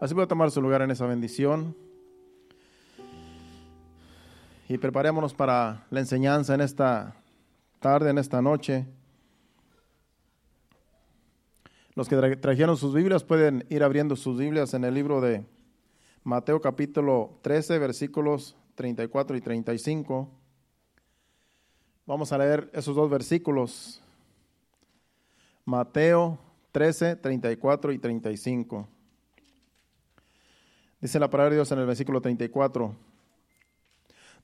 Así puede tomar su lugar en esa bendición. Y preparémonos para la enseñanza en esta tarde, en esta noche. Los que trajeron sus Biblias pueden ir abriendo sus Biblias en el libro de Mateo capítulo 13, versículos 34 y 35. Vamos a leer esos dos versículos. Mateo 13, 34 y 35. Dice la palabra de Dios en el versículo 34.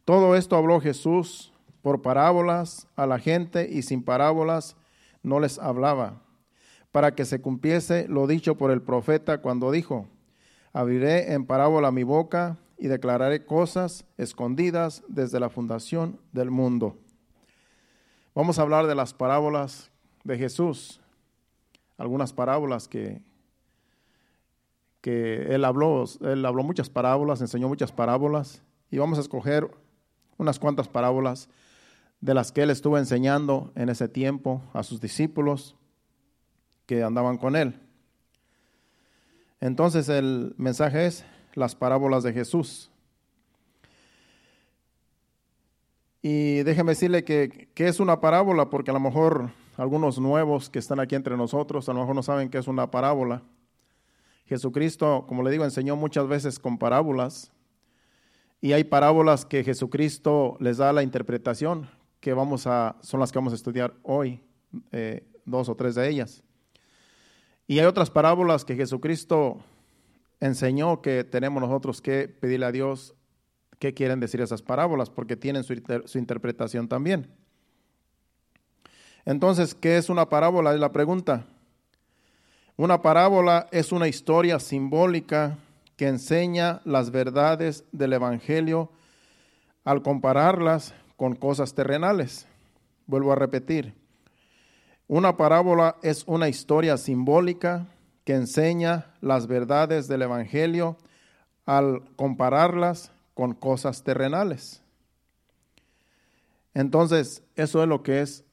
Todo esto habló Jesús por parábolas a la gente y sin parábolas no les hablaba, para que se cumpliese lo dicho por el profeta cuando dijo, abriré en parábola mi boca y declararé cosas escondidas desde la fundación del mundo. Vamos a hablar de las parábolas de Jesús, algunas parábolas que que él habló, él habló muchas parábolas, enseñó muchas parábolas y vamos a escoger unas cuantas parábolas de las que él estuvo enseñando en ese tiempo a sus discípulos que andaban con él. Entonces el mensaje es las parábolas de Jesús. Y déjeme decirle que, que, es una parábola, porque a lo mejor algunos nuevos que están aquí entre nosotros, a lo mejor no saben qué es una parábola. Jesucristo, como le digo, enseñó muchas veces con parábolas. Y hay parábolas que Jesucristo les da la interpretación, que vamos a, son las que vamos a estudiar hoy, eh, dos o tres de ellas. Y hay otras parábolas que Jesucristo enseñó que tenemos nosotros que pedirle a Dios qué quieren decir esas parábolas, porque tienen su, su interpretación también. Entonces, ¿qué es una parábola? Es la pregunta. Una parábola es una historia simbólica que enseña las verdades del Evangelio al compararlas con cosas terrenales. Vuelvo a repetir. Una parábola es una historia simbólica que enseña las verdades del Evangelio al compararlas con cosas terrenales. Entonces, eso es lo que es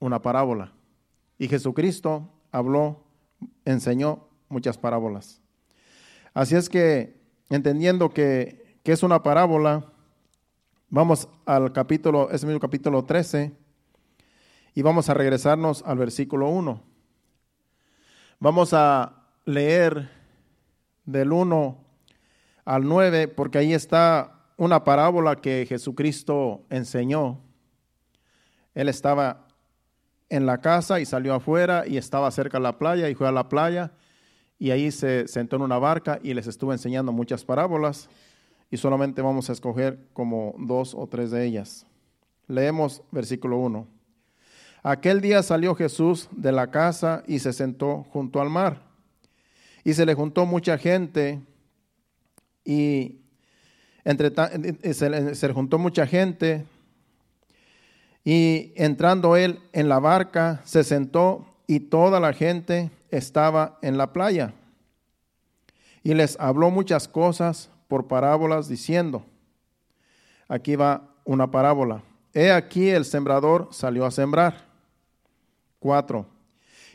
una parábola. Y Jesucristo habló enseñó muchas parábolas. Así es que, entendiendo que, que es una parábola, vamos al capítulo, ese mismo capítulo 13, y vamos a regresarnos al versículo 1. Vamos a leer del 1 al 9, porque ahí está una parábola que Jesucristo enseñó. Él estaba en la casa y salió afuera y estaba cerca de la playa y fue a la playa y ahí se sentó en una barca y les estuvo enseñando muchas parábolas y solamente vamos a escoger como dos o tres de ellas. Leemos versículo 1. Aquel día salió Jesús de la casa y se sentó junto al mar. Y se le juntó mucha gente y entre se, se le juntó mucha gente y entrando él en la barca, se sentó y toda la gente estaba en la playa. Y les habló muchas cosas por parábolas diciendo, aquí va una parábola. He aquí el sembrador salió a sembrar. Cuatro.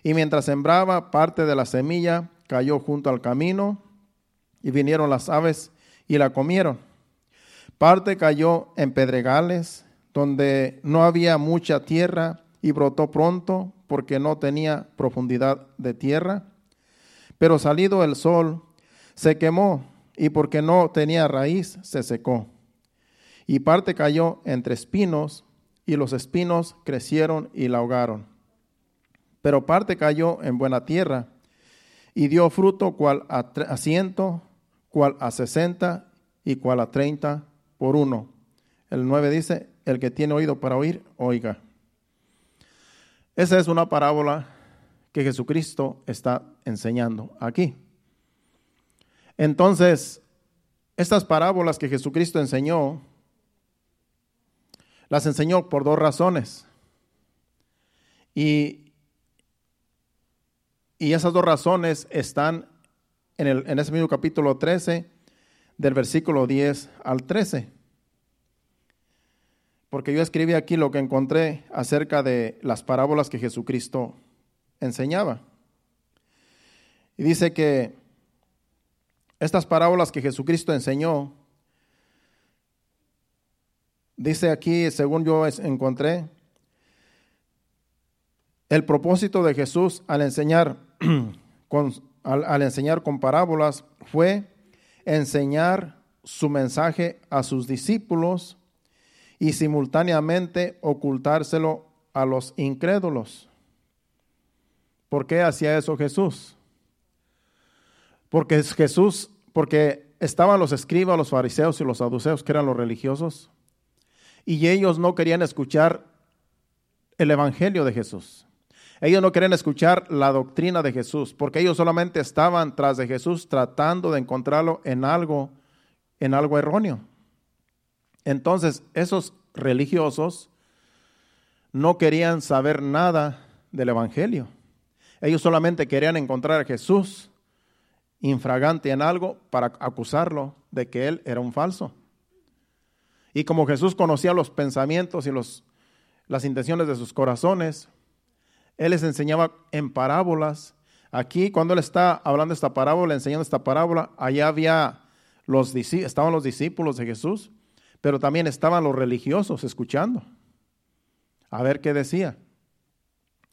Y mientras sembraba, parte de la semilla cayó junto al camino y vinieron las aves y la comieron. Parte cayó en pedregales donde no había mucha tierra y brotó pronto porque no tenía profundidad de tierra. Pero salido el sol, se quemó y porque no tenía raíz, se secó. Y parte cayó entre espinos y los espinos crecieron y la ahogaron. Pero parte cayó en buena tierra y dio fruto cual a ciento, cual a sesenta y cual a treinta por uno. El nueve dice, el que tiene oído para oír, oiga. Esa es una parábola que Jesucristo está enseñando aquí. Entonces, estas parábolas que Jesucristo enseñó, las enseñó por dos razones. Y, y esas dos razones están en, el, en ese mismo capítulo 13, del versículo 10 al 13 porque yo escribí aquí lo que encontré acerca de las parábolas que Jesucristo enseñaba. Y dice que estas parábolas que Jesucristo enseñó, dice aquí, según yo encontré, el propósito de Jesús al enseñar con, al, enseñar con parábolas fue enseñar su mensaje a sus discípulos y simultáneamente ocultárselo a los incrédulos. ¿Por qué hacía eso Jesús? Porque Jesús, porque estaban los escribas, los fariseos y los saduceos, que eran los religiosos, y ellos no querían escuchar el evangelio de Jesús. Ellos no querían escuchar la doctrina de Jesús, porque ellos solamente estaban tras de Jesús tratando de encontrarlo en algo, en algo erróneo. Entonces, esos religiosos no querían saber nada del Evangelio. Ellos solamente querían encontrar a Jesús infragante en algo para acusarlo de que él era un falso. Y como Jesús conocía los pensamientos y los, las intenciones de sus corazones, él les enseñaba en parábolas. Aquí, cuando él está hablando esta parábola, enseñando esta parábola, allá había los, estaban los discípulos de Jesús, pero también estaban los religiosos escuchando. A ver qué decía.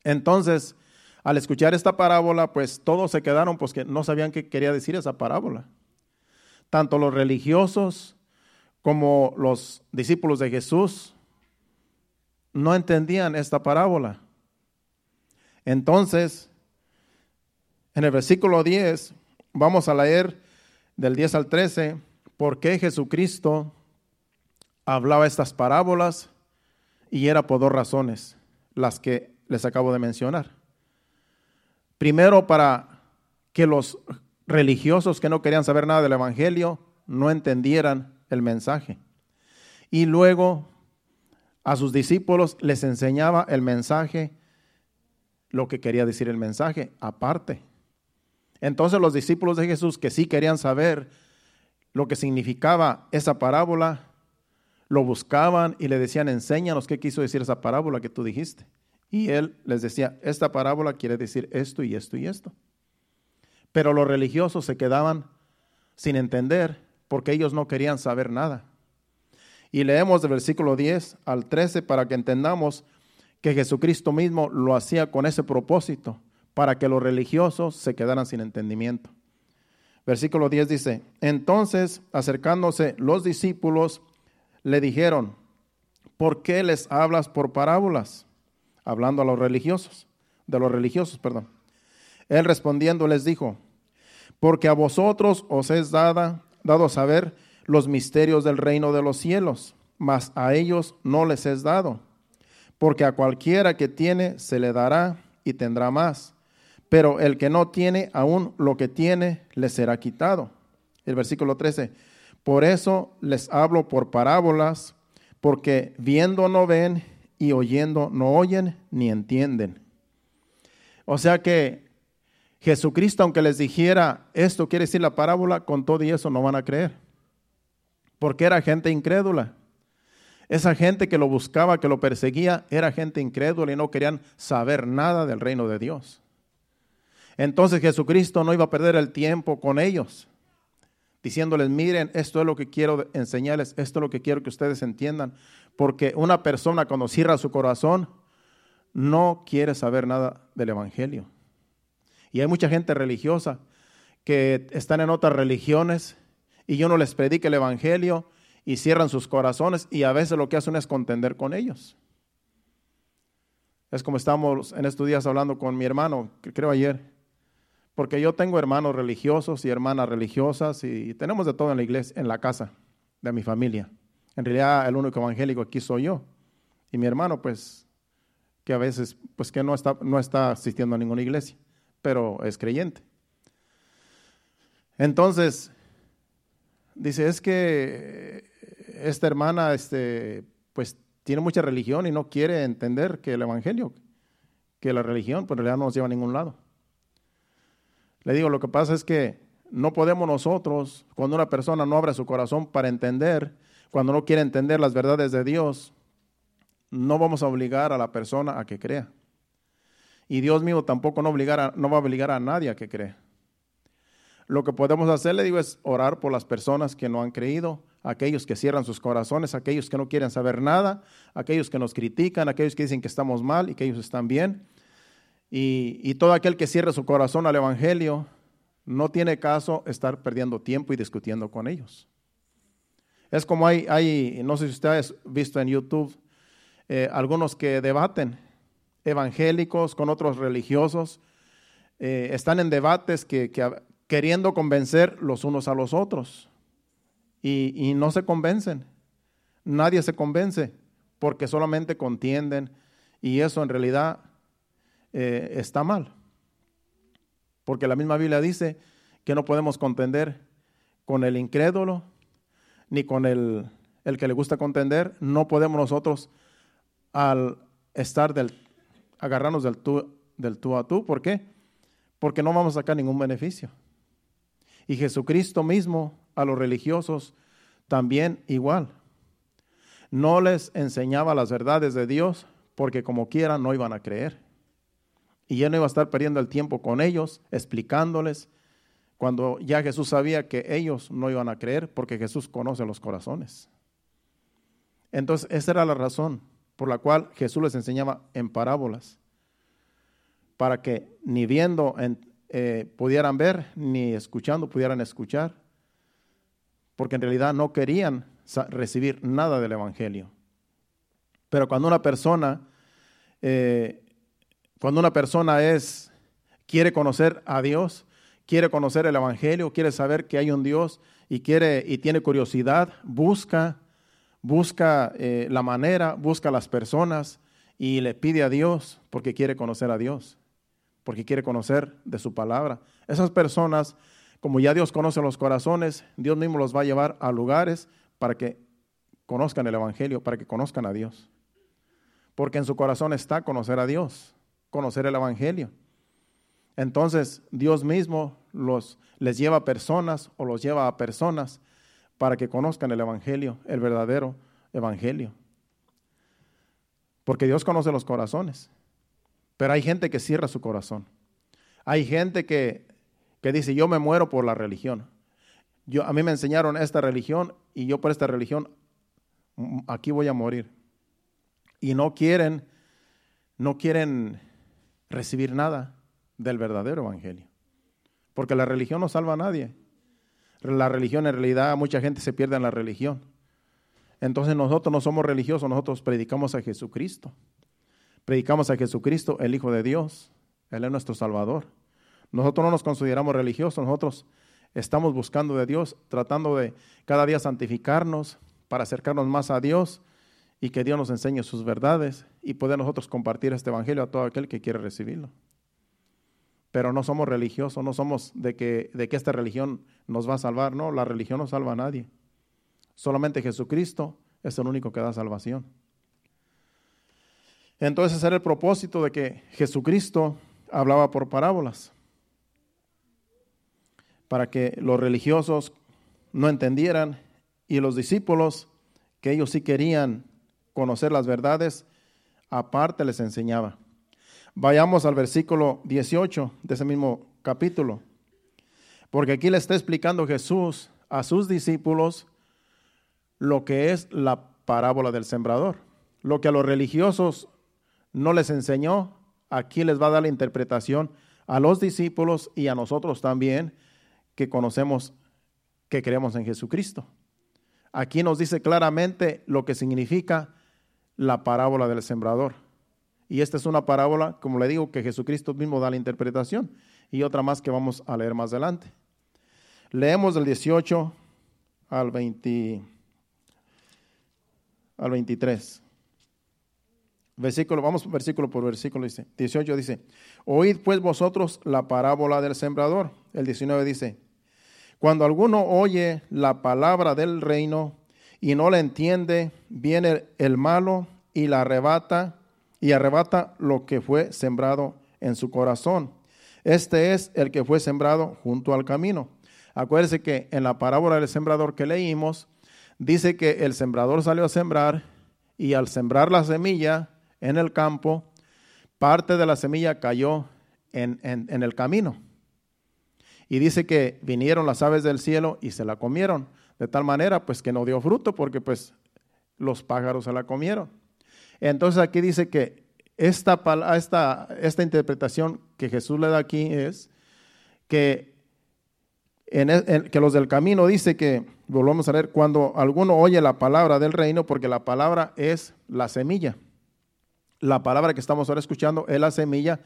Entonces, al escuchar esta parábola, pues todos se quedaron, pues que no sabían qué quería decir esa parábola. Tanto los religiosos como los discípulos de Jesús no entendían esta parábola. Entonces, en el versículo 10, vamos a leer del 10 al 13, por qué Jesucristo hablaba estas parábolas y era por dos razones, las que les acabo de mencionar. Primero, para que los religiosos que no querían saber nada del Evangelio no entendieran el mensaje. Y luego a sus discípulos les enseñaba el mensaje lo que quería decir el mensaje, aparte. Entonces los discípulos de Jesús que sí querían saber lo que significaba esa parábola, lo buscaban y le decían, enséñanos qué quiso decir esa parábola que tú dijiste. Y él les decía, esta parábola quiere decir esto y esto y esto. Pero los religiosos se quedaban sin entender porque ellos no querían saber nada. Y leemos del versículo 10 al 13 para que entendamos que Jesucristo mismo lo hacía con ese propósito, para que los religiosos se quedaran sin entendimiento. Versículo 10 dice, entonces acercándose los discípulos le dijeron, ¿por qué les hablas por parábolas? Hablando a los religiosos, de los religiosos, perdón. Él respondiendo les dijo, porque a vosotros os es dada, dado saber los misterios del reino de los cielos, mas a ellos no les es dado porque a cualquiera que tiene se le dará y tendrá más, pero el que no tiene aún lo que tiene le será quitado. El versículo 13, por eso les hablo por parábolas, porque viendo no ven y oyendo no oyen ni entienden. O sea que Jesucristo, aunque les dijera esto quiere decir la parábola, con todo y eso no van a creer, porque era gente incrédula. Esa gente que lo buscaba, que lo perseguía, era gente incrédula y no querían saber nada del reino de Dios. Entonces Jesucristo no iba a perder el tiempo con ellos, diciéndoles, miren, esto es lo que quiero enseñarles, esto es lo que quiero que ustedes entiendan, porque una persona cuando cierra su corazón no quiere saber nada del Evangelio. Y hay mucha gente religiosa que están en otras religiones y yo no les predique el Evangelio y cierran sus corazones y a veces lo que hacen es contender con ellos. Es como estamos en estos días hablando con mi hermano, creo ayer, porque yo tengo hermanos religiosos y hermanas religiosas y tenemos de todo en la iglesia, en la casa de mi familia. En realidad el único evangélico aquí soy yo y mi hermano pues que a veces pues que no está no está asistiendo a ninguna iglesia, pero es creyente. Entonces dice, es que esta hermana, este, pues tiene mucha religión y no quiere entender que el Evangelio, que la religión, pues en realidad no nos lleva a ningún lado. Le digo, lo que pasa es que no podemos nosotros, cuando una persona no abre su corazón para entender, cuando no quiere entender las verdades de Dios, no vamos a obligar a la persona a que crea. Y Dios mío tampoco no, obligar no va a obligar a nadie a que crea. lo que podemos hacer, le digo, es orar por las personas que no han creído, aquellos que cierran sus corazones, aquellos que no quieren saber nada, aquellos que nos critican, aquellos que dicen que estamos mal y que ellos están bien. Y, y todo aquel que cierre su corazón al Evangelio, no tiene caso estar perdiendo tiempo y discutiendo con ellos. Es como hay, hay no sé si ustedes han visto en YouTube, eh, algunos que debaten, evangélicos con otros religiosos, eh, están en debates que, queriendo convencer los unos a los otros y, no se convencen. Nadie se convence porque solamente contienden y eso en realidad eh, está mal. Porque la misma Biblia dice que no podemos contender con el incrédulo ni con el, el que le gusta contender. No podemos nosotros al estar del, agarrarnos del tú, del tú a tú. ¿Por qué? Porque no vamos a sacar ningún beneficio. Y Jesucristo mismo a los religiosos también igual. No les enseñaba las verdades de Dios porque como quiera no iban a creer. Y él no iba a estar perdiendo el tiempo con ellos, explicándoles, cuando ya Jesús sabía que ellos no iban a creer, porque Jesús conoce los corazones. Entonces, esa era la razón por la cual Jesús les enseñaba en parábolas, para que ni viendo eh, pudieran ver, ni escuchando pudieran escuchar, porque en realidad no querían recibir nada del Evangelio. Pero cuando una persona eh, cuando una persona es, quiere conocer a Dios, quiere conocer el Evangelio, quiere saber que hay un Dios y, quiere, y tiene curiosidad, busca, busca eh, la manera, busca las personas y le pide a Dios porque quiere conocer a Dios, porque quiere conocer de su palabra. Esas personas, como ya Dios conoce los corazones, Dios mismo los va a llevar a lugares para que conozcan el Evangelio, para que conozcan a Dios. Porque en su corazón está conocer a Dios conocer el Evangelio. Entonces Dios mismo los, les lleva a personas o los lleva a personas para que conozcan el Evangelio, el verdadero Evangelio. Porque Dios conoce los corazones. Pero hay gente que cierra su corazón. Hay gente que, que dice, yo me muero por la religión. Yo, a mí me enseñaron esta religión y yo por esta religión mm, aquí voy a morir. Y no quieren, no quieren recibir nada del verdadero evangelio. Porque la religión no salva a nadie. La religión en realidad mucha gente se pierde en la religión. Entonces nosotros no somos religiosos, nosotros predicamos a Jesucristo. Predicamos a Jesucristo, el Hijo de Dios. Él es nuestro Salvador. Nosotros no nos consideramos religiosos, nosotros estamos buscando de Dios, tratando de cada día santificarnos para acercarnos más a Dios y que Dios nos enseñe sus verdades y poder nosotros compartir este evangelio a todo aquel que quiere recibirlo. Pero no somos religiosos, no somos de que, de que esta religión nos va a salvar, no, la religión no salva a nadie. Solamente Jesucristo es el único que da salvación. Entonces era el propósito de que Jesucristo hablaba por parábolas, para que los religiosos no entendieran y los discípulos, que ellos sí querían conocer las verdades, aparte les enseñaba. Vayamos al versículo 18 de ese mismo capítulo, porque aquí le está explicando Jesús a sus discípulos lo que es la parábola del sembrador. Lo que a los religiosos no les enseñó, aquí les va a dar la interpretación a los discípulos y a nosotros también que conocemos, que creemos en Jesucristo. Aquí nos dice claramente lo que significa la parábola del sembrador. Y esta es una parábola, como le digo, que Jesucristo mismo da la interpretación y otra más que vamos a leer más adelante. Leemos del 18 al, 20, al 23. Versículo, vamos versículo por versículo, dice. 18 dice, oíd pues vosotros la parábola del sembrador. El 19 dice, cuando alguno oye la palabra del reino y no le entiende, viene el malo y la arrebata y arrebata lo que fue sembrado en su corazón. Este es el que fue sembrado junto al camino. Acuérdense que en la parábola del sembrador que leímos, dice que el sembrador salió a sembrar y al sembrar la semilla en el campo, parte de la semilla cayó en, en el camino. Y dice que vinieron las aves del cielo y se la comieron, de tal manera pues que no dio fruto porque pues los pájaros se la comieron. Entonces aquí dice que esta, esta, esta interpretación que Jesús le da aquí es que, en, que los del camino dice que, volvamos a ver, cuando alguno oye la palabra del reino, porque la palabra es la semilla. La palabra que estamos ahora escuchando es la semilla,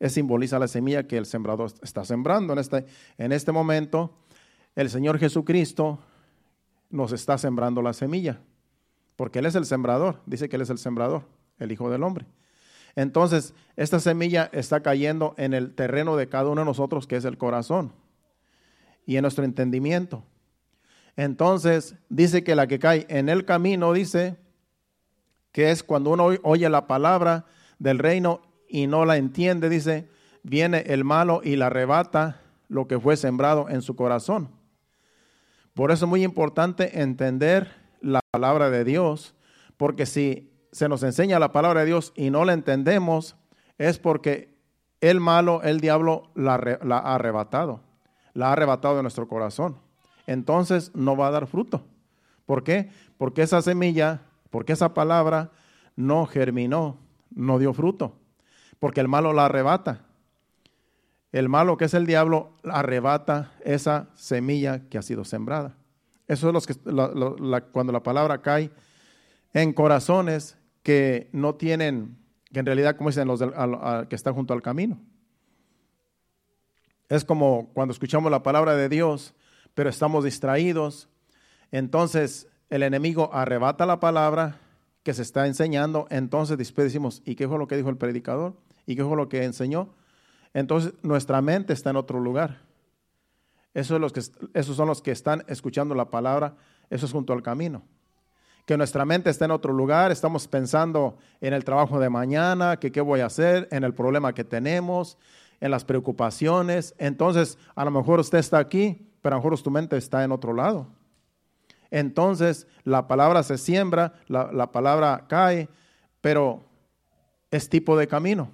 es, simboliza la semilla que el sembrador está sembrando. En este, en este momento, el Señor Jesucristo nos está sembrando la semilla, porque Él es el sembrador, dice que Él es el sembrador, el Hijo del Hombre. Entonces, esta semilla está cayendo en el terreno de cada uno de nosotros, que es el corazón, y en nuestro entendimiento. Entonces, dice que la que cae en el camino, dice que es cuando uno oye la palabra del reino y no la entiende, dice, viene el malo y la arrebata lo que fue sembrado en su corazón. Por eso es muy importante entender la palabra de Dios, porque si se nos enseña la palabra de Dios y no la entendemos, es porque el malo, el diablo, la, ha arrebatado, la ha arrebatado de nuestro corazón. Entonces no va a dar fruto. ¿Por qué? Porque esa semilla, porque esa palabra no germinó, no dio fruto, porque el malo la arrebata. El malo, que es el diablo, arrebata esa semilla que ha sido sembrada. Eso es que, cuando la palabra cae en corazones que no tienen, que en realidad, como dicen los que están junto al camino. Es como cuando escuchamos la palabra de Dios, pero estamos distraídos. Entonces el enemigo arrebata la palabra que se está enseñando. Entonces después decimos, ¿y qué fue lo que dijo el predicador? ¿Y qué fue lo que enseñó? Entonces nuestra mente está en otro lugar. Eso es los que, esos son los que están escuchando la palabra. Eso es junto al camino que nuestra mente está en otro lugar, estamos pensando en el trabajo de mañana, que qué voy a hacer, en el problema que tenemos, en las preocupaciones. Entonces, a lo mejor usted está aquí, pero a lo mejor tu mente está en otro lado. Entonces, la palabra se siembra, la, palabra cae, pero es tipo de camino.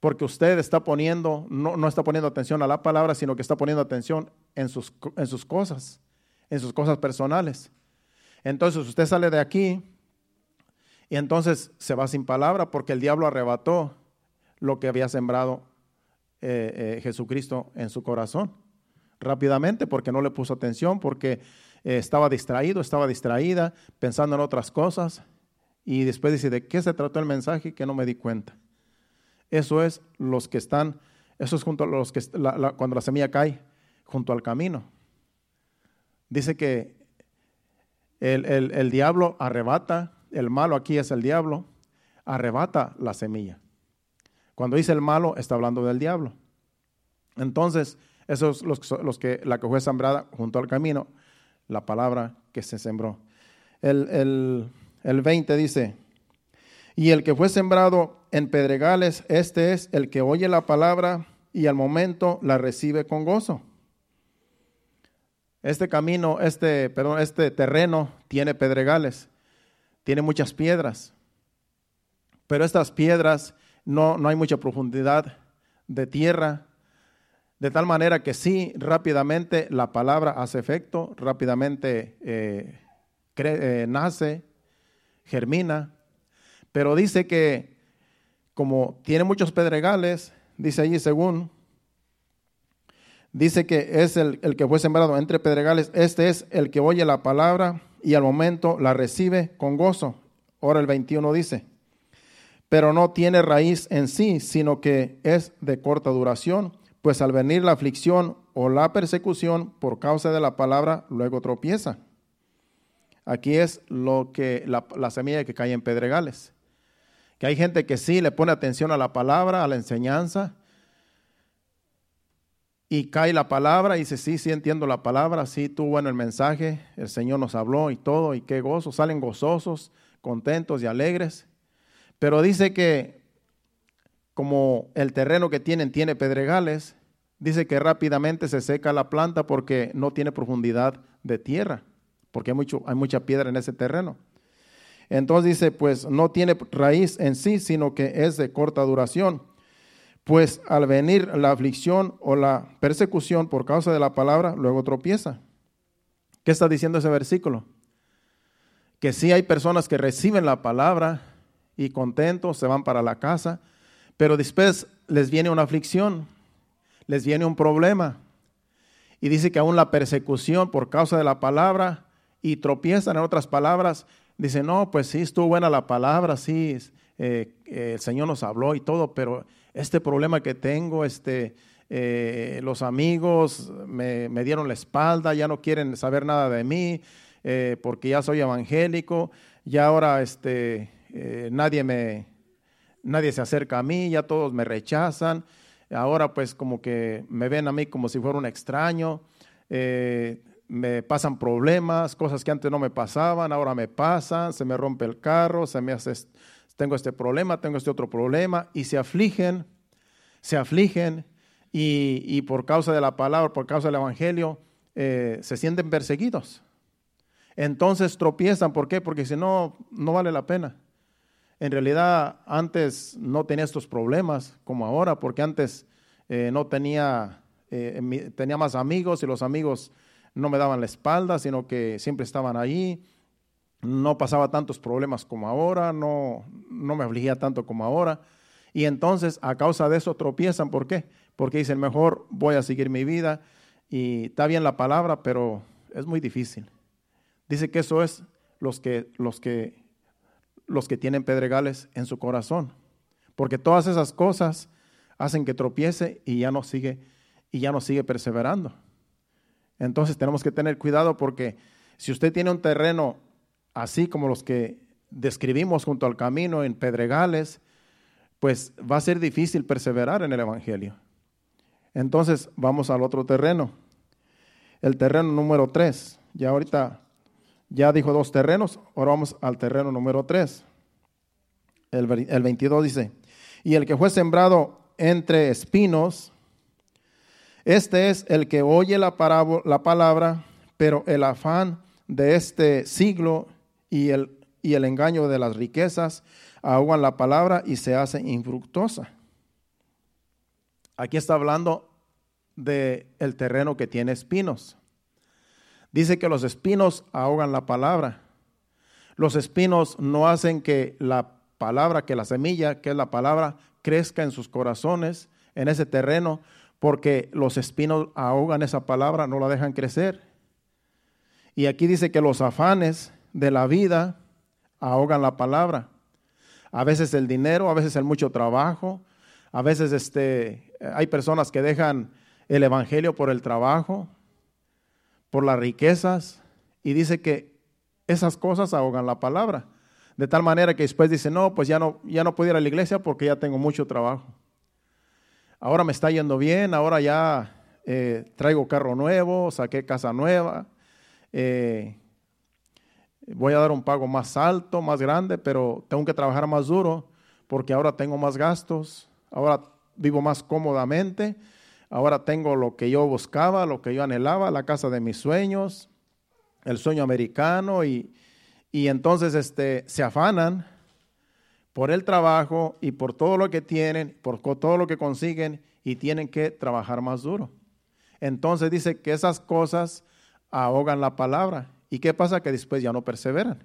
Porque usted está poniendo, no, no, está poniendo atención a la palabra, sino que está poniendo atención en sus, en sus cosas, en sus cosas personales. Entonces usted sale de aquí y entonces se va sin palabra porque el diablo arrebató lo que había sembrado eh, eh, Jesucristo en su corazón rápidamente porque no le puso atención, porque eh, estaba distraído, estaba distraída, pensando en otras cosas. Y después dice, ¿de qué se trató el mensaje? Que no me di cuenta. Eso es los que están, eso es junto a los que, cuando la semilla cae junto al camino. Dice que el, diablo arrebata, el malo aquí es el diablo, arrebata la semilla. Cuando dice el malo, está hablando del diablo. Entonces, esos los, los que, la que fue sembrada junto al camino, la palabra que se sembró. El, el, el 20 dice, y el que fue sembrado en pedregales, este es el que oye la palabra y al momento la recibe con gozo. Este camino, este, perdón, este terreno tiene pedregales, tiene muchas piedras, pero estas piedras no, no hay mucha profundidad de tierra, de tal manera que sí, rápidamente la palabra hace efecto, rápidamente eh, eh, nace, germina, pero dice que como tiene muchos pedregales, dice allí según dice que es el, que fue sembrado entre pedregales, este es el que oye la palabra y al momento la recibe con gozo. Ahora el 21 dice, pero no tiene raíz en sí, sino que es de corta duración, pues al venir la aflicción o la persecución por causa de la palabra, luego tropieza. Aquí es lo que la, la semilla que cae en pedregales. Que hay gente que sí le pone atención a la palabra, a la enseñanza, y cae la palabra y dice, sí, sí entiendo la palabra, sí tuvo bueno el mensaje, el Señor nos habló y todo, y qué gozo, salen gozosos, contentos y alegres. Pero dice que como el terreno que tienen tiene pedregales, dice que rápidamente se seca la planta porque no tiene profundidad de tierra, porque hay, mucho, hay mucha piedra en ese terreno. Entonces dice, pues no tiene raíz en sí, sino que es de corta duración pues al venir la aflicción o la persecución por causa de la palabra, luego tropieza. ¿Qué está diciendo ese versículo? Que sí hay personas que reciben la palabra y contentos se van para la casa, pero después les viene una aflicción, les viene un problema. Y dice que aún la persecución por causa de la palabra y tropiezan en otras palabras, dice, no, pues sí, estuvo buena la palabra, sí, eh, el Señor nos habló y todo, pero este problema que tengo, este, eh, los amigos me, dieron la espalda, ya no quieren saber nada de mí, eh, porque ya soy evangélico, ya ahora este, nadie, me, nadie se acerca a mí, ya todos me rechazan, ahora pues como que me ven a mí como si fuera un extraño me pasan problemas, cosas que antes no me pasaban, ahora me pasan, se me rompe el carro, se me hace, tengo este problema, tengo este otro problema, y se afligen, se afligen, y, por causa de la palabra, por causa del Evangelio, eh, se sienten perseguidos. Entonces tropiezan, ¿por qué? Porque si no, no vale la pena. En realidad, antes no tenía estos problemas como ahora, porque antes eh, no tenía, eh, tenía más amigos y los amigos no me daban la espalda, sino que siempre estaban ahí. No pasaba tantos problemas como ahora, no, no me afligía tanto como ahora. Y entonces, a causa de eso, tropiezan. ¿Por qué? Porque dicen, mejor voy a seguir mi vida. Y está bien la palabra, pero es muy difícil. Dice que eso es los que, los que, los que tienen pedregales en su corazón. Porque todas esas cosas hacen que tropiece y ya no sigue, y ya no sigue perseverando. Entonces tenemos que tener cuidado porque si usted tiene un terreno así como los que describimos junto al camino en Pedregales, pues va a ser difícil perseverar en el Evangelio. Entonces vamos al otro terreno. El terreno número 3. Ya ahorita ya dijo dos terrenos, ahora vamos al terreno número 3. El, el 22 dice, y el que fue sembrado entre espinos, este es el que oye la, la palabra, pero el afán de este siglo y el, y el engaño de las riquezas ahogan la palabra y se hace infructuosa. Aquí está hablando del el terreno que tiene espinos. Dice que los espinos ahogan la palabra. Los espinos no hacen que la palabra, que la semilla, que es la palabra, crezca en sus corazones, en ese terreno, porque los espinos ahogan esa palabra, no la dejan crecer. Y aquí dice que los afanes de la vida ahogan la palabra. A veces el dinero, a veces el mucho trabajo, a veces este, hay personas que dejan el evangelio por el trabajo, por las riquezas, y dice que esas cosas ahogan la palabra. De tal manera que después dice, no, pues ya no, ya no puedo ir a la iglesia porque ya tengo mucho trabajo ahora me está yendo bien, ahora ya eh, traigo carro nuevo, saqué casa nueva, eh, voy a dar un pago más alto, más grande, pero tengo que trabajar más duro porque ahora tengo más gastos, ahora vivo más cómodamente, ahora tengo lo que yo buscaba, lo que yo anhelaba, la casa de mis sueños, el sueño americano y, y entonces este, se afanan por el trabajo y por todo lo que tienen, por todo lo que consiguen y tienen que trabajar más duro. Entonces dice que esas cosas ahogan la palabra. ¿Y qué pasa? Que después ya no perseveran.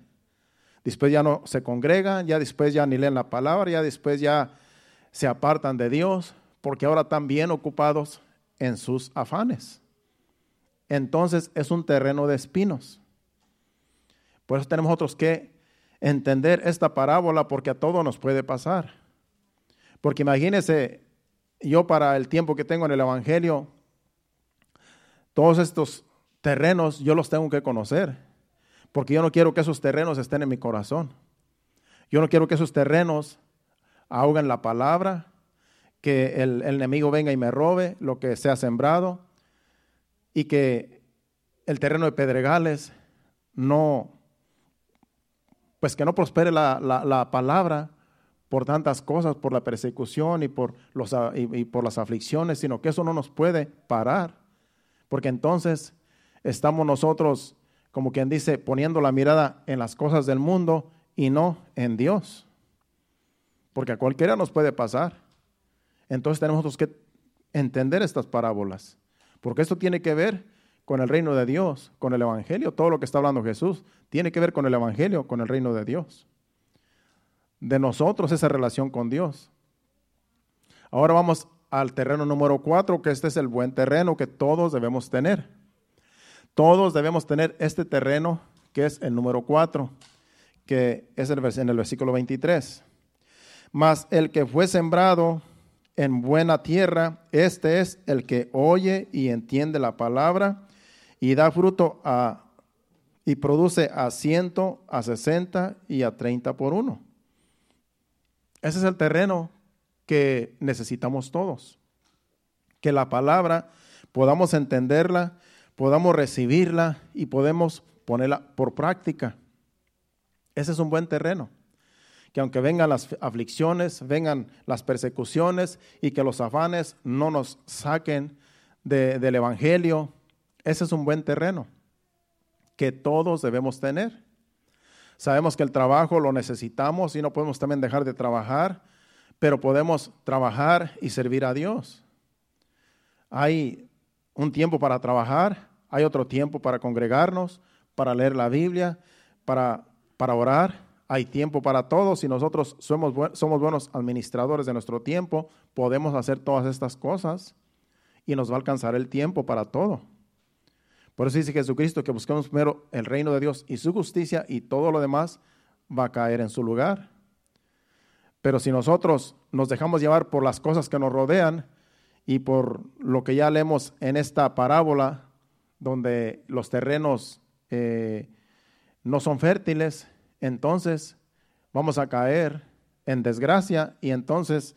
Después ya no se congregan, ya después ya ni leen la palabra, ya después ya se apartan de Dios, porque ahora están bien ocupados en sus afanes. Entonces es un terreno de espinos. Por eso tenemos otros que entender esta parábola porque a todo nos puede pasar. Porque imagínense, yo para el tiempo que tengo en el Evangelio, todos estos terrenos yo los tengo que conocer, porque yo no quiero que esos terrenos estén en mi corazón. Yo no quiero que esos terrenos ahoguen la palabra, que el, el enemigo venga y me robe lo que se ha sembrado y que el terreno de pedregales no, pues que no prospere la, palabra por tantas cosas, por la persecución y por, los, y, por las aflicciones, sino que eso no nos puede parar, porque entonces estamos nosotros, como quien dice, poniendo la mirada en las cosas del mundo y no en Dios, porque a cualquiera nos puede pasar. Entonces tenemos que entender estas parábolas, porque esto tiene que ver con el reino de Dios, con el Evangelio, todo lo que está hablando Jesús, tiene que ver con el Evangelio, con el reino de Dios. De nosotros esa relación con Dios. Ahora vamos al terreno número cuatro, que este es el buen terreno que todos debemos tener. Todos debemos tener este terreno, que es el número cuatro, que es en el versículo 23. Mas el que fue sembrado en buena tierra, este es el que oye y entiende la palabra y da fruto a, y produce a ciento, a sesenta y a treinta por uno. Ese es el terreno que necesitamos todos. Que la palabra podamos entenderla, podamos recibirla y podemos ponerla por práctica. Ese es un buen terreno. Que aunque vengan las aflicciones, vengan las persecuciones y que los afanes no nos saquen del Evangelio, ese es un buen terreno que todos debemos tener. Sabemos que el trabajo lo necesitamos y no podemos también dejar de trabajar, pero podemos trabajar y servir a Dios. Hay un tiempo para trabajar, hay otro tiempo para congregarnos, para leer la Biblia, para, para orar. Hay tiempo para todos. Si nosotros somos, somos buenos administradores de nuestro tiempo, podemos hacer todas estas cosas y nos va a alcanzar el tiempo para todo. Por eso dice Jesucristo que busquemos primero el reino de Dios y su justicia y todo lo demás va a caer en su lugar. Pero si nosotros nos dejamos llevar por las cosas que nos rodean y por lo que ya leemos en esta parábola, donde los terrenos eh, no son fértiles, entonces vamos a caer en desgracia y entonces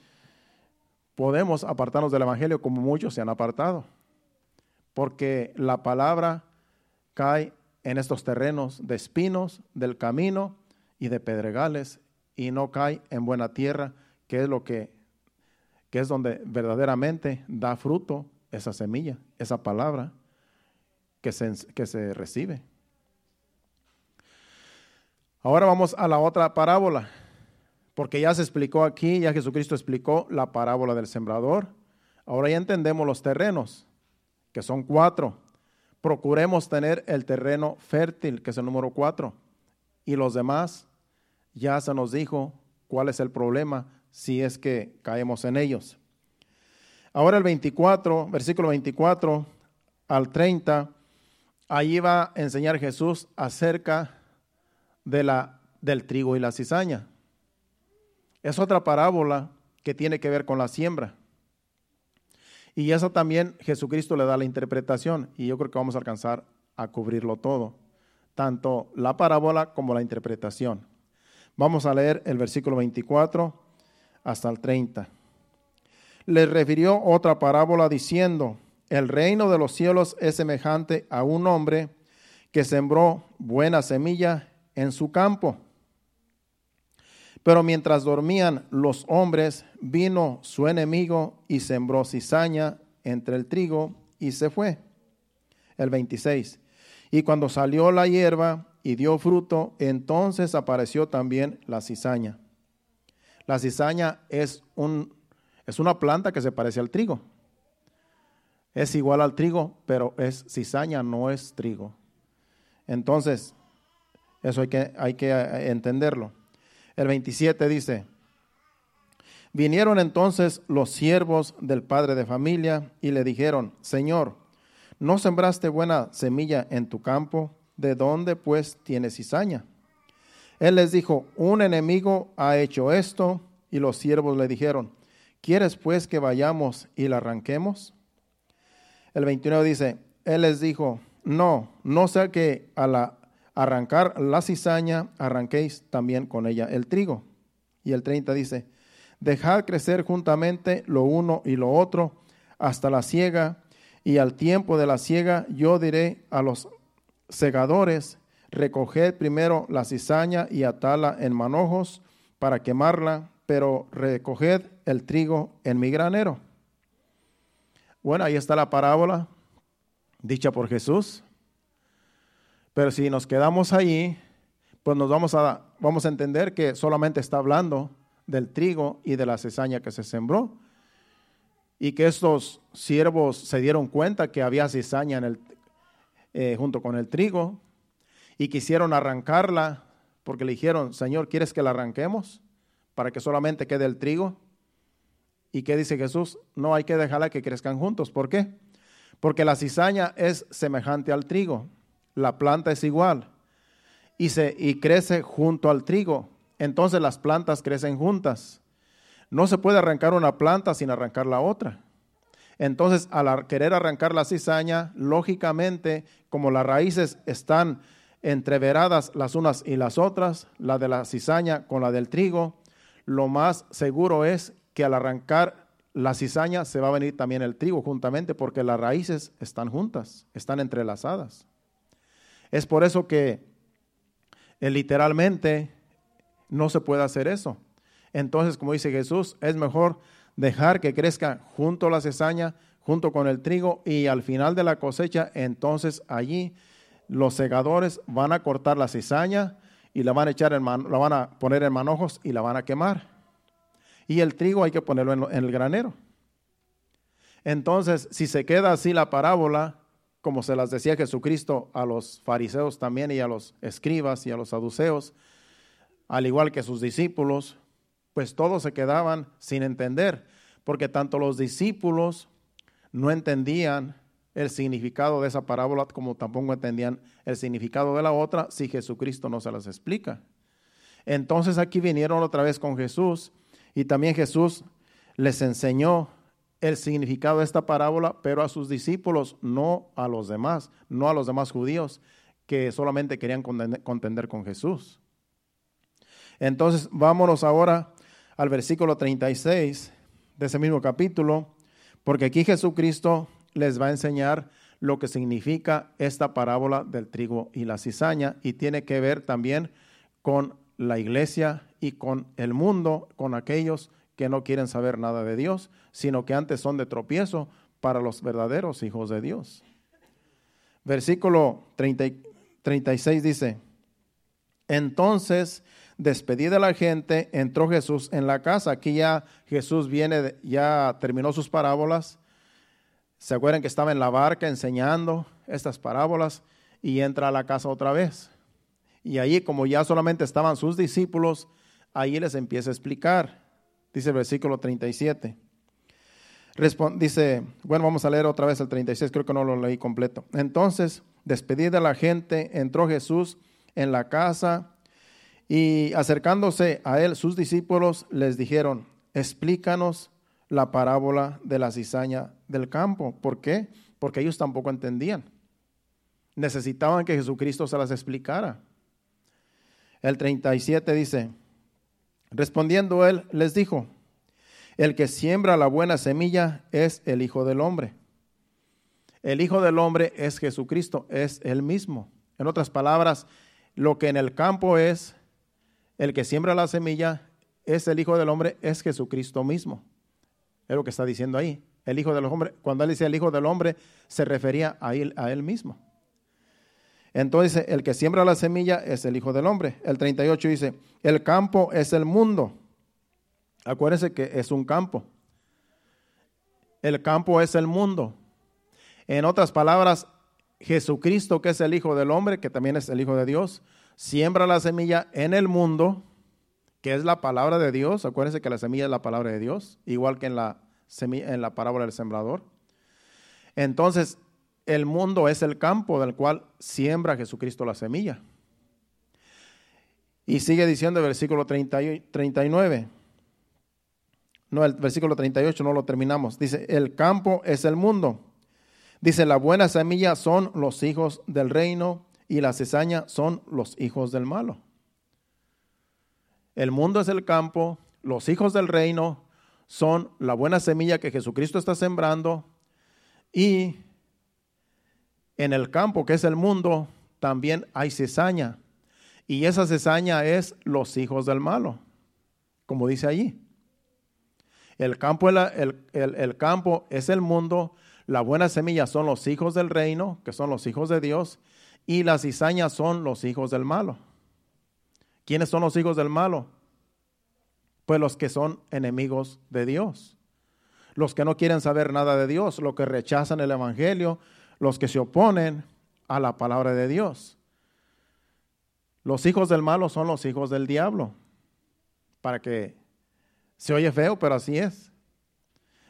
podemos apartarnos del Evangelio como muchos se han apartado porque la palabra cae en estos terrenos de espinos, del camino y de pedregales, y no cae en buena tierra, que es lo que, que es donde verdaderamente da fruto esa semilla, esa palabra que se, que se recibe. Ahora vamos a la otra parábola, porque ya se explicó aquí, ya Jesucristo explicó la parábola del sembrador. Ahora ya entendemos los terrenos que son cuatro. Procuremos tener el terreno fértil, que es el número cuatro. Y los demás, ya se nos dijo cuál es el problema si es que caemos en ellos. Ahora el 24, versículo 24 al 30, ahí va a enseñar Jesús acerca de la, del trigo y la cizaña. Es otra parábola que tiene que ver con la siembra. Y eso también Jesucristo le da la interpretación y yo creo que vamos a alcanzar a cubrirlo todo, tanto la parábola como la interpretación. Vamos a leer el versículo 24 hasta el 30. Le refirió otra parábola diciendo, el reino de los cielos es semejante a un hombre que sembró buena semilla en su campo. Pero mientras dormían los hombres, vino su enemigo y sembró cizaña entre el trigo y se fue. El 26. Y cuando salió la hierba y dio fruto, entonces apareció también la cizaña. La cizaña es, un, es una planta que se parece al trigo. Es igual al trigo, pero es cizaña, no es trigo. Entonces, eso hay que, hay que entenderlo. El 27 dice, vinieron entonces los siervos del padre de familia y le dijeron, Señor, ¿no sembraste buena semilla en tu campo? ¿De dónde pues tienes cizaña? Él les dijo, un enemigo ha hecho esto y los siervos le dijeron, ¿quieres pues que vayamos y la arranquemos? El 29 dice, Él les dijo, no, no sea que a la arrancar la cizaña, arranquéis también con ella el trigo. Y el 30 dice, dejad crecer juntamente lo uno y lo otro hasta la siega, y al tiempo de la siega yo diré a los segadores, recoged primero la cizaña y atala en manojos para quemarla, pero recoged el trigo en mi granero. Bueno, ahí está la parábola dicha por Jesús. Pero si nos quedamos ahí, pues nos vamos a, vamos a entender que solamente está hablando del trigo y de la cizaña que se sembró. y que estos siervos se dieron cuenta que había cizaña en el, eh, junto con el trigo y quisieron arrancarla porque le dijeron, Señor, ¿quieres que la arranquemos para que solamente quede el trigo? ¿Y qué dice Jesús? No hay que dejarla que crezcan juntos. ¿Por qué? Porque la cizaña es semejante al trigo, la planta es igual y, se, y crece junto al trigo. Entonces las plantas crecen juntas. No se puede arrancar una planta sin arrancar la otra. Entonces, al querer arrancar la cizaña, lógicamente, como las raíces están entreveradas las unas y las otras, la de la cizaña con la del trigo, lo más seguro es que al arrancar la cizaña se va a venir también el trigo juntamente porque las raíces están juntas, están entrelazadas. Es por eso que eh, literalmente no se puede hacer eso. Entonces, como dice Jesús, es mejor dejar que crezca junto a la cizaña, junto con el trigo, y al final de la cosecha, entonces allí los segadores van a cortar la cizaña y la van a echar en la van a poner en manojos y la van a quemar. Y el trigo hay que ponerlo en el granero. Entonces, si se queda así la parábola, como se las decía Jesucristo a los fariseos también y a los escribas y a los saduceos, al igual que sus discípulos, pues todos se quedaban sin entender, porque tanto los discípulos no entendían el significado de esa parábola como tampoco entendían el significado de la otra si Jesucristo no se las explica. Entonces aquí vinieron otra vez con Jesús y también Jesús les enseñó el significado de esta parábola, pero a sus discípulos, no a los demás, no a los demás judíos que solamente querían contender con Jesús. Entonces, vámonos ahora al versículo 36 de ese mismo capítulo, porque aquí Jesucristo les va a enseñar lo que significa esta parábola del trigo y la cizaña y tiene que ver también con la iglesia y con el mundo, con aquellos que no quieren saber nada de Dios, sino que antes son de tropiezo para los verdaderos hijos de Dios. Versículo 36 dice, entonces despedida la gente, entró Jesús en la casa. Aquí ya Jesús viene, ya terminó sus parábolas. ¿Se acuerdan que estaba en la barca enseñando estas parábolas y entra a la casa otra vez? Y ahí, como ya solamente estaban sus discípulos, ahí les empieza a explicar. Dice el versículo 37. dice, bueno, vamos a leer otra vez el 36, creo que no lo leí completo. Entonces, despedida la gente, entró Jesús en la casa y acercándose a él, sus discípulos les dijeron, explícanos la parábola de la cizaña del campo. ¿Por qué? Porque ellos tampoco entendían. Necesitaban que Jesucristo se las explicara. El 37 dice, respondiendo él, les dijo, el que siembra la buena semilla es el Hijo del Hombre. El Hijo del Hombre es Jesucristo, es el mismo. En otras palabras, lo que en el campo es el que siembra la semilla es el Hijo del Hombre, es Jesucristo mismo. Es lo que está diciendo ahí. El Hijo del Hombre, cuando él dice el Hijo del Hombre, se refería a él, a él mismo. Entonces, el que siembra la semilla es el Hijo del Hombre. El 38 dice, el campo es el mundo. Acuérdense que es un campo. El campo es el mundo. En otras palabras, Jesucristo, que es el Hijo del Hombre, que también es el Hijo de Dios, siembra la semilla en el mundo, que es la palabra de Dios. Acuérdense que la semilla es la palabra de Dios, igual que en la, semilla, en la parábola del sembrador. Entonces, el mundo es el campo del cual siembra Jesucristo la semilla. Y sigue diciendo el versículo 39. No, el versículo 38 no lo terminamos. Dice, el campo es el mundo. Dice, la buena semilla son los hijos del reino y la cizaña son los hijos del malo. El mundo es el campo, los hijos del reino son la buena semilla que Jesucristo está sembrando y en el campo que es el mundo también hay cizaña y esa cizaña es los hijos del malo, como dice allí. El campo, el, el campo es el mundo, la buena semilla son los hijos del reino, que son los hijos de Dios, y las cizañas son los hijos del malo. ¿Quiénes son los hijos del malo? Pues los que son enemigos de Dios. los que no quieren saber nada de Dios, los que rechazan el Evangelio, los que se oponen a la palabra de Dios. Los hijos del malo son los hijos del diablo. Para que se oye feo, pero así es.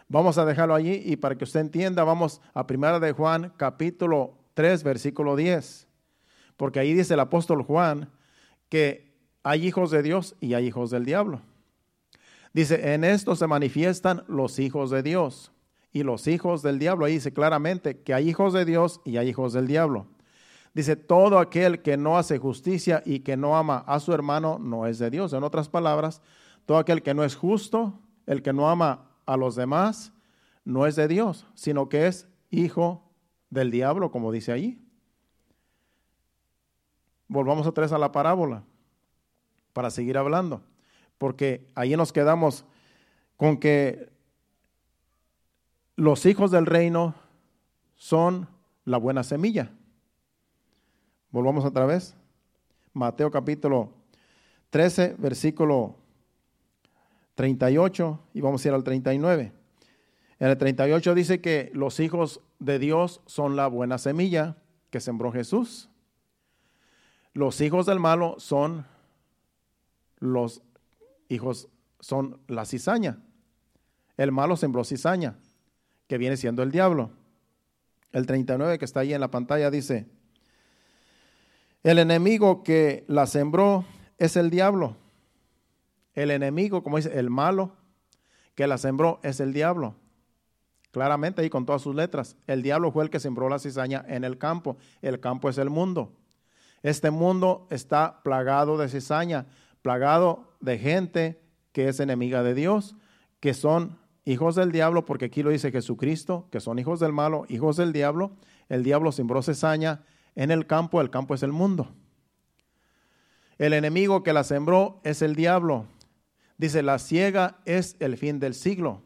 Vamos a dejarlo allí y para que usted entienda, vamos a Primera de Juan, capítulo 3, versículo 10. Porque ahí dice el apóstol Juan que hay hijos de Dios y hay hijos del diablo. Dice, en esto se manifiestan los hijos de Dios y los hijos del diablo. Ahí dice claramente que hay hijos de Dios y hay hijos del diablo. Dice, todo aquel que no hace justicia y que no ama a su hermano no es de Dios. En otras palabras, todo aquel que no es justo, el que no ama a los demás, no es de Dios, sino que es hijo del diablo, como dice ahí. Volvamos otra vez a la parábola para seguir hablando, porque ahí nos quedamos con que los hijos del reino son la buena semilla. Volvamos otra vez. Mateo capítulo 13, versículo 38 y vamos a ir al 39. En el 38 dice que los hijos de Dios son la buena semilla que sembró Jesús. Los hijos del malo son los hijos, son la cizaña. El malo sembró cizaña, que viene siendo el diablo. El 39 que está ahí en la pantalla dice, el enemigo que la sembró es el diablo el enemigo, como dice, el malo que la sembró es el diablo. Claramente ahí con todas sus letras. El diablo fue el que sembró la cizaña en el campo. El campo es el mundo. Este mundo está plagado de cizaña, plagado de gente que es enemiga de Dios, que son hijos del diablo, porque aquí lo dice Jesucristo, que son hijos del malo, hijos del diablo. El diablo sembró cizaña en el campo, el campo es el mundo. El enemigo que la sembró es el diablo. Dice, la ciega es el fin del siglo.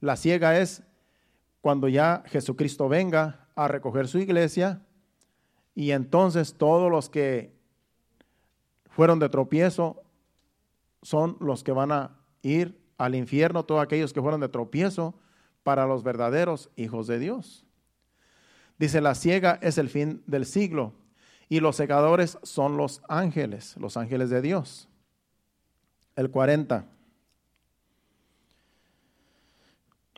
La ciega es cuando ya Jesucristo venga a recoger su iglesia y entonces todos los que fueron de tropiezo son los que van a ir al infierno, todos aquellos que fueron de tropiezo para los verdaderos hijos de Dios. Dice, la ciega es el fin del siglo y los secadores son los ángeles, los ángeles de Dios el 40.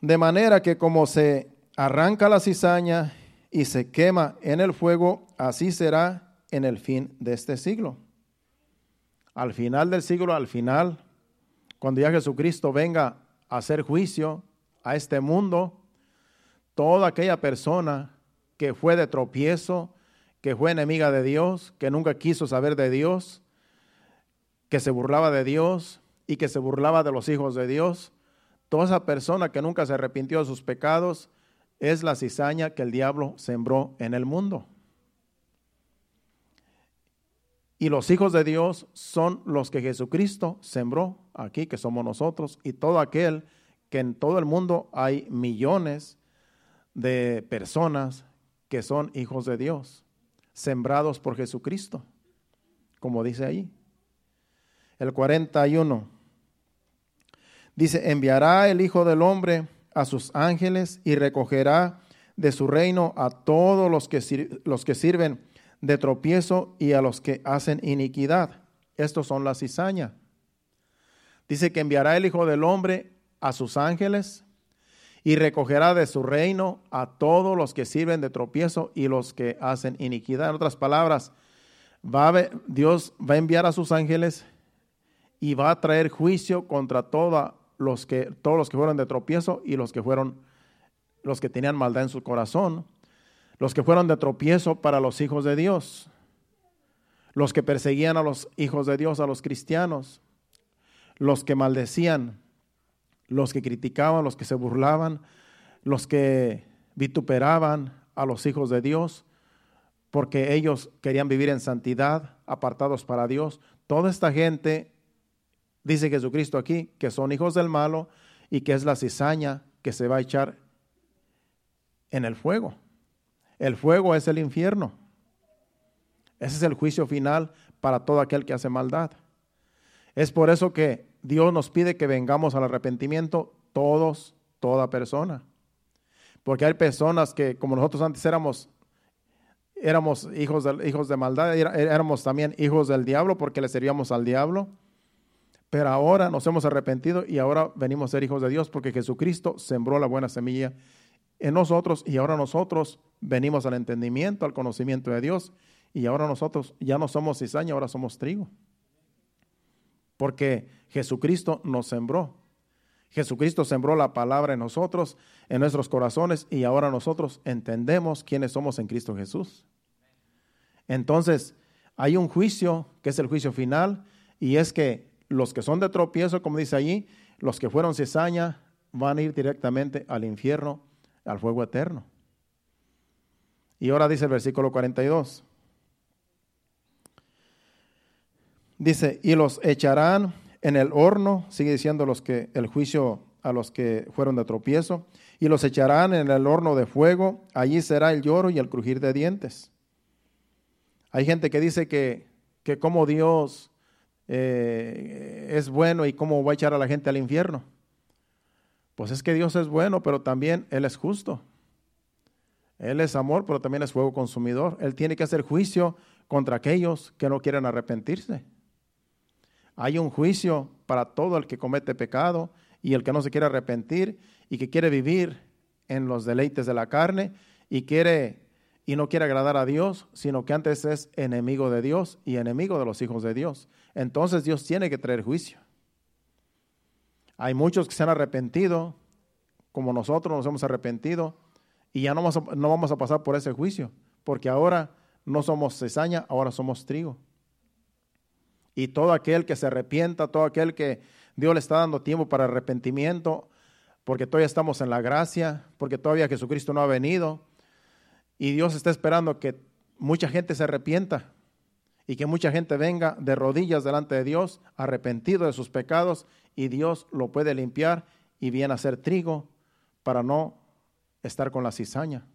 De manera que como se arranca la cizaña y se quema en el fuego, así será en el fin de este siglo. Al final del siglo, al final, cuando ya Jesucristo venga a hacer juicio a este mundo, toda aquella persona que fue de tropiezo, que fue enemiga de Dios, que nunca quiso saber de Dios, que se burlaba de Dios y que se burlaba de los hijos de Dios, toda esa persona que nunca se arrepintió de sus pecados, es la cizaña que el diablo sembró en el mundo. Y los hijos de Dios son los que Jesucristo sembró aquí, que somos nosotros, y todo aquel que en todo el mundo hay millones de personas que son hijos de Dios, sembrados por Jesucristo, como dice ahí el 41. Dice, enviará el Hijo del Hombre a sus ángeles y recogerá de su reino a todos los que, los que sirven de tropiezo y a los que hacen iniquidad. Estos son la cizaña. Dice que enviará el Hijo del Hombre a sus ángeles y recogerá de su reino a todos los que sirven de tropiezo y los que hacen iniquidad. En otras palabras, va Dios va a enviar a sus ángeles y va a traer juicio contra toda los que, todos los que fueron de tropiezo y los que fueron los que tenían maldad en su corazón, los que fueron de tropiezo para los hijos de Dios, los que perseguían a los hijos de Dios, a los cristianos, los que maldecían, los que criticaban, los que se burlaban, los que vituperaban a los hijos de Dios, porque ellos querían vivir en santidad, apartados para Dios. Toda esta gente dice Jesucristo aquí, que son hijos del malo y que es la cizaña que se va a echar en el fuego. El fuego es el infierno. Ese es el juicio final para todo aquel que hace maldad. Es por eso que Dios nos pide que vengamos al arrepentimiento todos toda persona. Porque hay personas que, como nosotros antes éramos, éramos hijos de, hijos de maldad, éramos también hijos del diablo porque le servíamos al diablo. Pero ahora nos hemos arrepentido y ahora venimos a ser hijos de Dios porque Jesucristo sembró la buena semilla en nosotros y ahora nosotros venimos al entendimiento, al conocimiento de Dios y ahora nosotros ya no somos cizaña, ahora somos trigo. Porque Jesucristo nos sembró. Jesucristo sembró la palabra en nosotros, en nuestros corazones, y ahora nosotros entendemos quiénes somos en Cristo Jesús. Entonces, hay un juicio, que es el juicio final, y es que los que son de tropiezo, como dice allí, los que fueron cizaña, van a ir directamente al infierno, al fuego eterno. Y ahora dice el versículo 42. Dice, y los echarán en el horno, sigue diciendo los que el juicio a los que fueron de tropiezo, y los echarán en el horno de fuego, allí será el lloro y el crujir de dientes. Hay gente que dice que, que como Dios eh, es bueno y cómo va a echar a la gente al infierno. Pues es que Dios es bueno, pero también Él es justo. Él es amor, pero también es fuego consumidor. Él tiene que hacer juicio contra aquellos que no quieren arrepentirse. Hay un juicio para todo el que comete pecado y el que no se quiere arrepentir y que quiere vivir en los deleites de la carne y quiere y no quiere agradar a Dios, sino que antes es enemigo de Dios y enemigo de los hijos de Dios. Entonces Dios tiene que traer juicio. Hay muchos que se han arrepentido, como nosotros nos hemos arrepentido, y ya no vamos a, pasar por ese juicio, porque ahora no somos cesaña, ahora somos trigo. Y todo aquel que se arrepienta, todo aquel que Dios le está dando tiempo para arrepentimiento, porque todavía estamos en la gracia, porque todavía Jesucristo no ha venido, y Dios está esperando que mucha gente se arrepienta y que mucha gente venga de rodillas delante de Dios, arrepentido de sus pecados, y Dios lo puede limpiar y viene a ser trigo para no estar con la cizaña.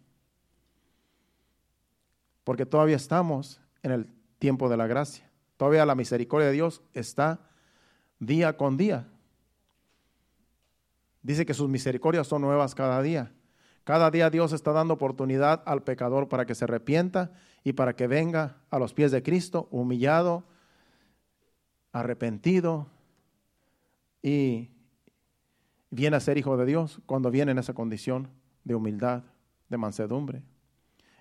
Porque todavía estamos en el tiempo de la gracia. Todavía la misericordia de Dios está día con día. Dice que sus misericordias son nuevas cada día. Cada día Dios está dando oportunidad al pecador para que se arrepienta y para que venga a los pies de Cristo humillado, arrepentido y viene a ser hijo de Dios cuando viene en esa condición de humildad, de mansedumbre.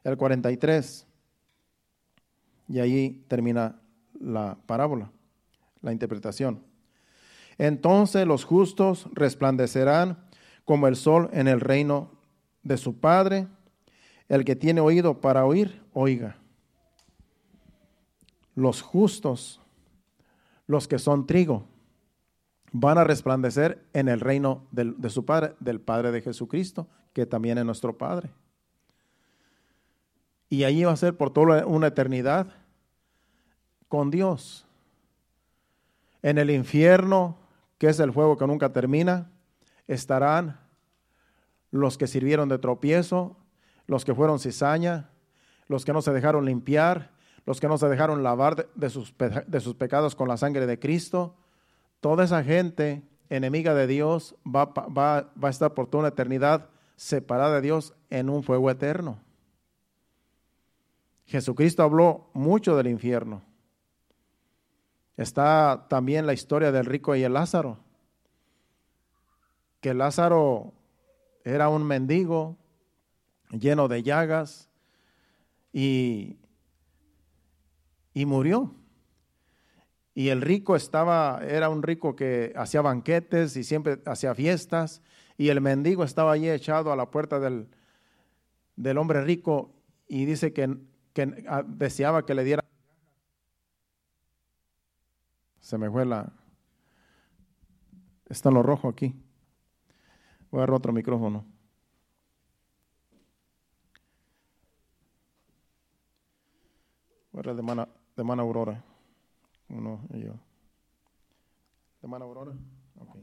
El 43, y ahí termina la parábola, la interpretación. Entonces los justos resplandecerán como el sol en el reino de su Padre. El que tiene oído para oír, oiga. Los justos, los que son trigo, van a resplandecer en el reino de su Padre, del Padre de Jesucristo, que también es nuestro Padre. Y allí va a ser por toda una eternidad con Dios. En el infierno, que es el fuego que nunca termina, estarán los que sirvieron de tropiezo, los que fueron cizaña, los que no se dejaron limpiar, los que no se dejaron lavar de, sus, de sus, pecados con la sangre de Cristo. Toda esa gente enemiga de Dios va, va, va a estar por toda una eternidad separada de Dios en un fuego eterno. Jesucristo habló mucho del infierno. Está también la historia del rico y el Lázaro. Que Lázaro era un mendigo lleno de llagas y, y murió. Y el rico estaba, era un rico que hacía banquetes y siempre hacía fiestas. Y el mendigo estaba allí echado a la puerta del, del hombre rico y dice que, que ah, deseaba que le diera. Se me fue la. Está en lo rojo aquí. Voy a dar otro micrófono. Voy a de mana, de mana Aurora. Uno y yo. ¿De mana Aurora? Ok.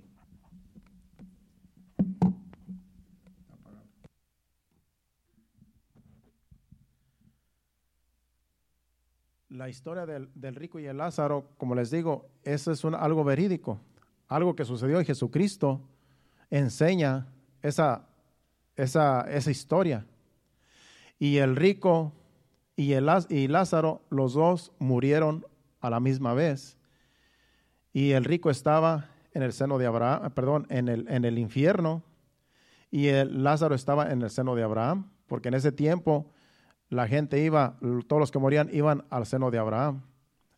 La historia del, del, rico y el Lázaro, como les digo, eso es un, algo verídico, algo que sucedió en Jesucristo enseña esa, esa, esa historia. Y el rico y, el, y Lázaro, los dos murieron a la misma vez. Y el rico estaba en el seno de Abraham, perdón, en el, en el infierno, y el Lázaro estaba en el seno de Abraham, porque en ese tiempo la gente iba, todos los que morían iban al seno de Abraham.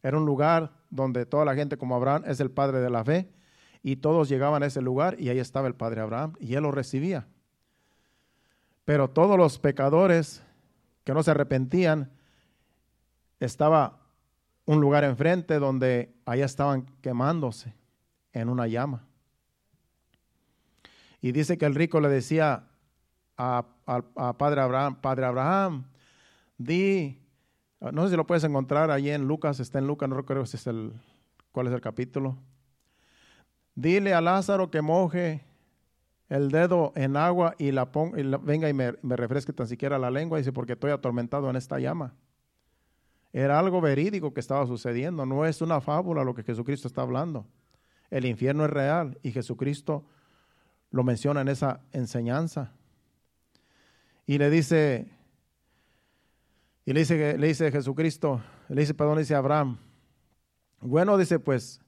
Era un lugar donde toda la gente como Abraham es el padre de la fe, y todos llegaban a ese lugar y ahí estaba el padre Abraham, y él lo recibía. Pero todos los pecadores que no se arrepentían, estaba un lugar enfrente donde allá estaban quemándose en una llama. Y dice que el rico le decía a, Padre Abraham, Padre Abraham, di, no sé si lo puedes encontrar ahí en Lucas, está en Lucas, no recuerdo si es el, cuál es el capítulo. Dile a Lázaro que moje el dedo en agua y la ponga, y venga y me, me, refresque tan siquiera la lengua, dice, porque estoy atormentado en esta llama. Era algo verídico que estaba sucediendo, no es una fábula lo que Jesucristo está hablando. El infierno es real y Jesucristo lo menciona en esa enseñanza. Y le dice, y le dice, le dice Jesucristo, le dice, perdón, le dice Abraham, bueno, dice, pues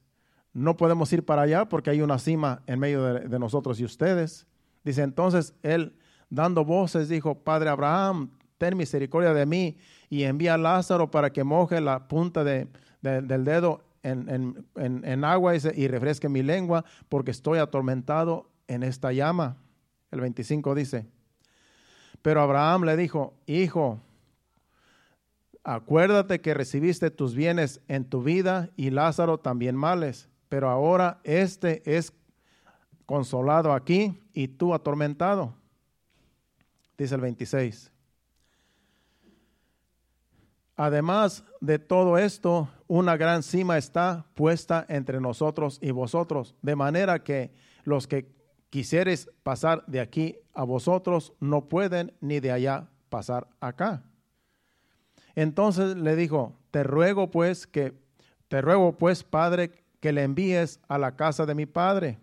no podemos ir para allá porque hay una cima en medio de, nosotros y ustedes. Dice, entonces él, dando voces, dijo, Padre Abraham, ten misericordia de mí y envía a Lázaro para que moje la punta de, del dedo en, agua y, refresque mi lengua, porque estoy atormentado en esta llama. El 25 dice, pero Abraham le dijo, hijo, acuérdate que recibiste tus bienes en tu vida y Lázaro también males, pero ahora este es consolado aquí y tú atormentado. Dice el 26. Además de todo esto, una gran cima está puesta entre nosotros y vosotros, de manera que los que quisieres pasar de aquí a vosotros no pueden ni de allá pasar acá. Entonces le dijo, te ruego pues que, te ruego pues, Padre, que le envíes a la casa de mi Padre,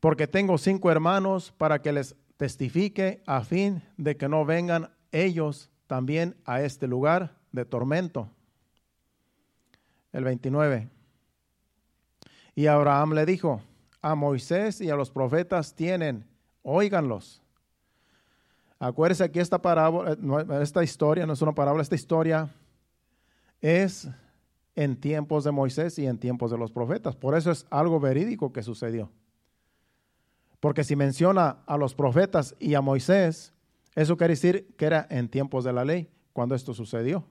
porque tengo cinco hermanos para que les testifique a fin de que no vengan ellos también a este lugar de tormento. El 29. Y Abraham le dijo, a Moisés y a los profetas tienen, óiganlos. Acuérdese que esta parábola, esta historia no es una parábola, esta historia es en tiempos de Moisés y en tiempos de los profetas. Por eso es algo verídico que sucedió. Porque si menciona a los profetas y a Moisés, eso quiere decir que era en tiempos de la ley cuando esto sucedió.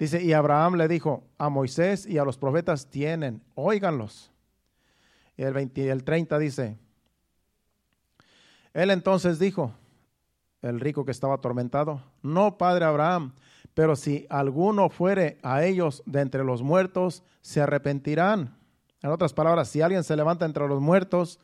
Dice, y Abraham le dijo, a Moisés y a los profetas tienen, óiganlos. El, 20, el 30 dice, él entonces dijo, el rico que estaba atormentado, no, padre Abraham, pero si alguno fuere a ellos de entre los muertos, se arrepentirán. En otras palabras, si alguien se levanta entre los muertos,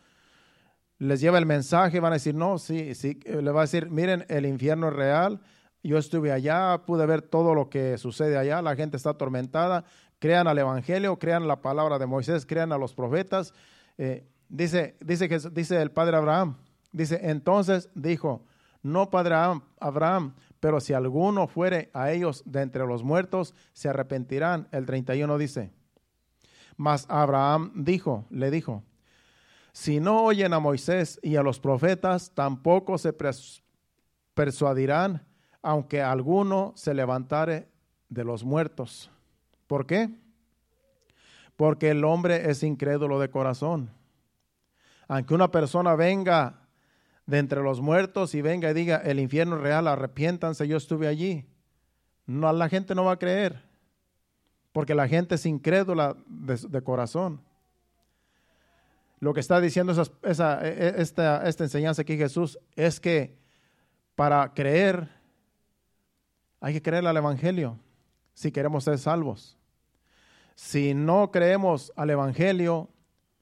les lleva el mensaje, van a decir, no, sí, sí, le va a decir, miren, el infierno es real, yo estuve allá, pude ver todo lo que sucede allá, la gente está atormentada, crean al Evangelio, crean la palabra de Moisés, crean a los profetas. Eh, dice, dice, que, dice el padre Abraham, dice, entonces dijo, no padre Abraham, pero si alguno fuere a ellos de entre los muertos, se arrepentirán. El 31 dice, mas Abraham dijo, le dijo, si no oyen a Moisés y a los profetas, tampoco se persuadirán, aunque alguno se levantare de los muertos. ¿Por qué? Porque el hombre es incrédulo de corazón. Aunque una persona venga de entre los muertos y venga y diga, el infierno real, arrepiéntanse, yo estuve allí. No, la gente no va a creer, porque la gente es incrédula de corazón lo que está diciendo e, e, esta, esta enseñanza aquí Jesús es que para creer hay que creer al Evangelio si queremos ser salvos. Si no creemos al Evangelio,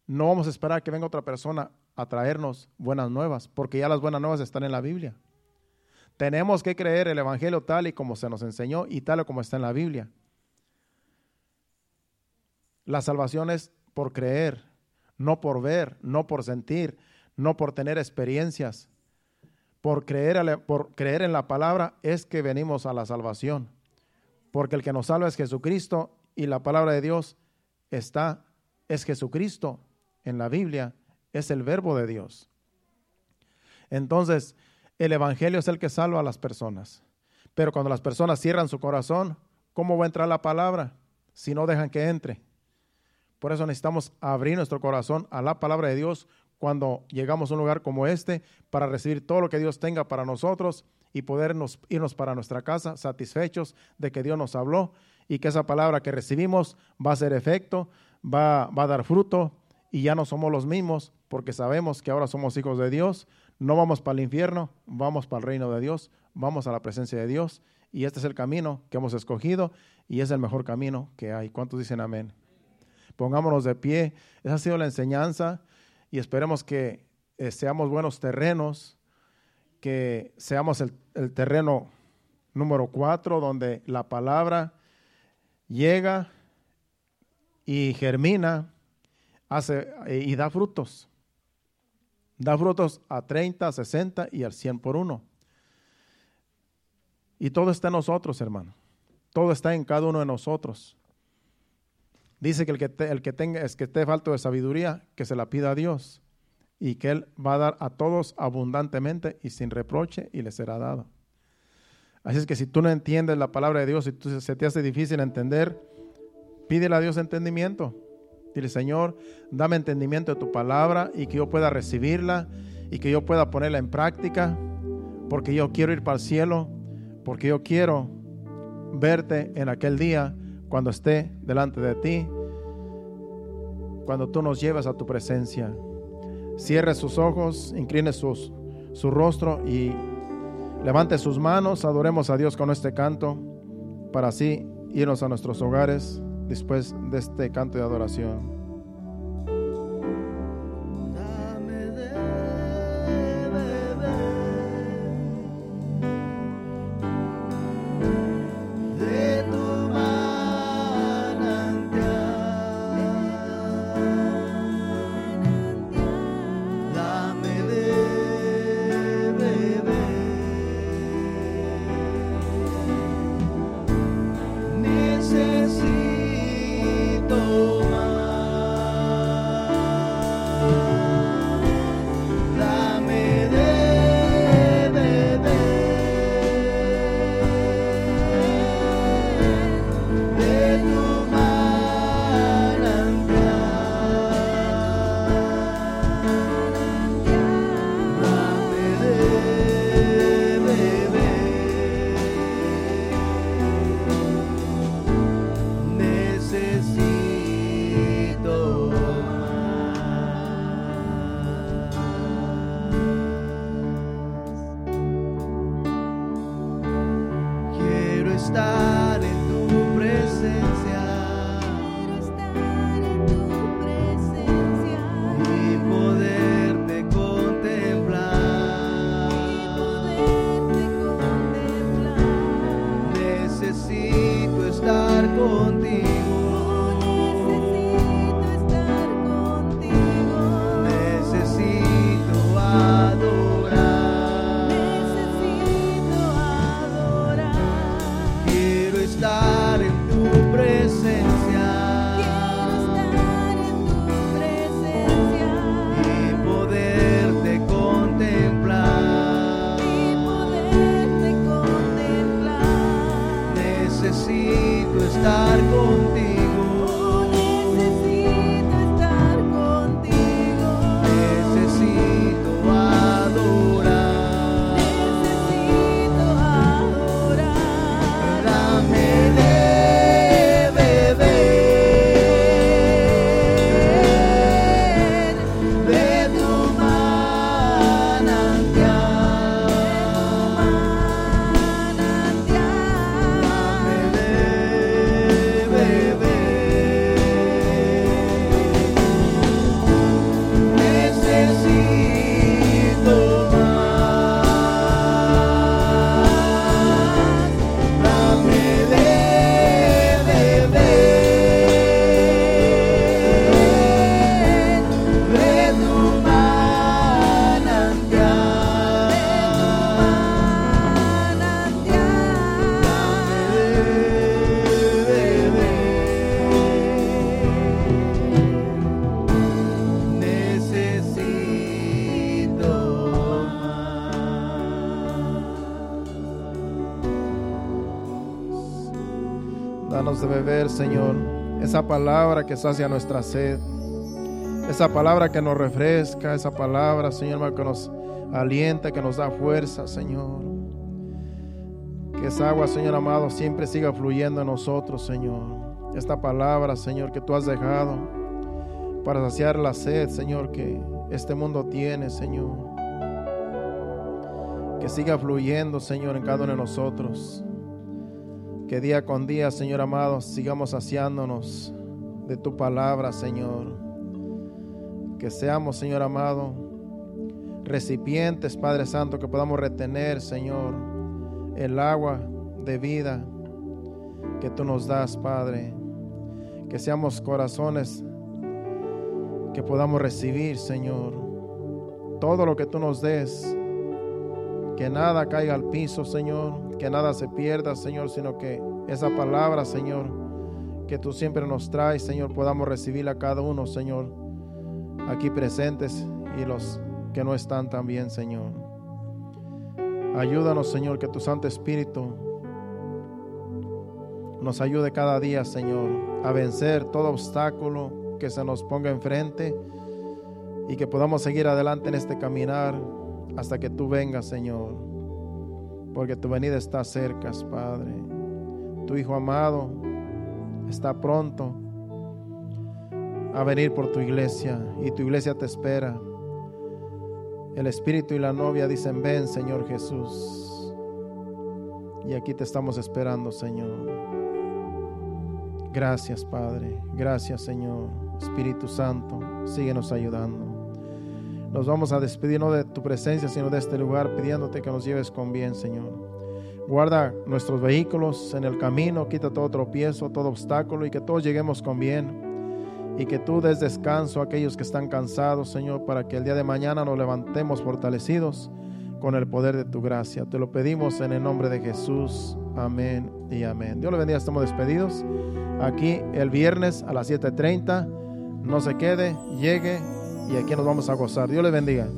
no vamos a esperar que venga otra persona a traernos buenas nuevas, porque ya las buenas nuevas están en la Biblia. Tenemos que creer el Evangelio tal y como se nos enseñó y tal y como está en la Biblia. La salvación es por creer, no por ver, no por sentir, no por tener experiencias. Por creer, por creer en la palabra es que venimos a la salvación. Porque el que nos salva es Jesucristo y la palabra de Dios está, es Jesucristo en la Biblia, es el verbo de Dios. Entonces, el Evangelio es el que salva a las personas. Pero cuando las personas cierran su corazón, ¿cómo va a entrar la palabra si no dejan que entre? Por eso necesitamos abrir nuestro corazón a la palabra de Dios cuando llegamos a un lugar como este para recibir todo lo que Dios tenga para nosotros y podernos irnos para nuestra casa satisfechos de que Dios nos habló y que esa palabra que recibimos va a hacer efecto, va, va a dar fruto y ya no somos los mismos porque sabemos que ahora somos hijos de Dios, no vamos para el infierno, vamos para el reino de Dios, vamos a la presencia de Dios y este es el camino que hemos escogido y es el mejor camino que hay. ¿Cuántos dicen amén? Pongámonos de pie. Esa ha sido la enseñanza y esperemos que eh, seamos buenos terrenos, que seamos el, el terreno número cuatro donde la palabra llega y germina hace, eh, y da frutos. Da frutos a 30, 60 y al 100 por uno. Y todo está en nosotros, hermano. Todo está en cada uno de nosotros. Dice que el que, el que tenga, es que esté falto de sabiduría, que se la pida a Dios. Y que Él va a dar a todos abundantemente y sin reproche y le será dado. Así es que si tú no entiendes la palabra de Dios y tú, se te hace difícil entender, pídele a Dios entendimiento. Dile, Señor, dame entendimiento de tu palabra y que yo pueda recibirla y que yo pueda ponerla en práctica, porque yo quiero ir para el cielo, porque yo quiero verte en aquel día cuando esté delante de ti, cuando tú nos llevas a tu presencia. Cierre sus ojos, incline su rostro y levante sus manos, adoremos a Dios con este canto, para así irnos a nuestros hogares después de este canto de adoración. Señor, esa palabra que sacia nuestra sed. Esa palabra que nos refresca, esa palabra, Señor, que nos alienta, que nos da fuerza, Señor. Que esa agua, Señor amado, siempre siga fluyendo en nosotros, Señor. Esta palabra, Señor, que tú has dejado para saciar la sed, Señor, que este mundo tiene, Señor. Que siga fluyendo, Señor, en cada uno de nosotros. Que día con día, Señor amado, sigamos saciándonos de tu palabra, Señor. Que seamos, Señor amado, recipientes, Padre Santo, que podamos retener, Señor, el agua de vida que tú nos das, Padre. Que seamos corazones que podamos recibir, Señor, todo lo que tú nos des. Que nada caiga al piso, Señor. Que nada se pierda, Señor, sino que esa palabra, Señor, que tú siempre nos traes, Señor, podamos recibirla cada uno, Señor, aquí presentes y los que no están también, Señor. Ayúdanos, Señor, que tu Santo Espíritu nos ayude cada día, Señor, a vencer todo obstáculo, que se nos ponga enfrente y que podamos seguir adelante en este caminar hasta que tú vengas, Señor. Porque tu venida está cerca, Padre. Tu Hijo amado está pronto a venir por tu iglesia y tu iglesia te espera. El Espíritu y la novia dicen, ven, Señor Jesús. Y aquí te estamos esperando, Señor. Gracias, Padre. Gracias, Señor. Espíritu Santo, síguenos ayudando. Nos vamos a despedir no de tu presencia, sino de este lugar, pidiéndote que nos lleves con bien, Señor. Guarda nuestros vehículos en el camino, quita todo tropiezo, todo obstáculo y que todos lleguemos con bien. Y que tú des descanso a aquellos que están cansados, Señor, para que el día de mañana nos levantemos fortalecidos con el poder de tu gracia. Te lo pedimos en el nombre de Jesús. Amén y amén. Dios le bendiga, estamos despedidos. Aquí el viernes a las 7.30 no se quede, llegue y aquí nos vamos a gozar. Dios le bendiga.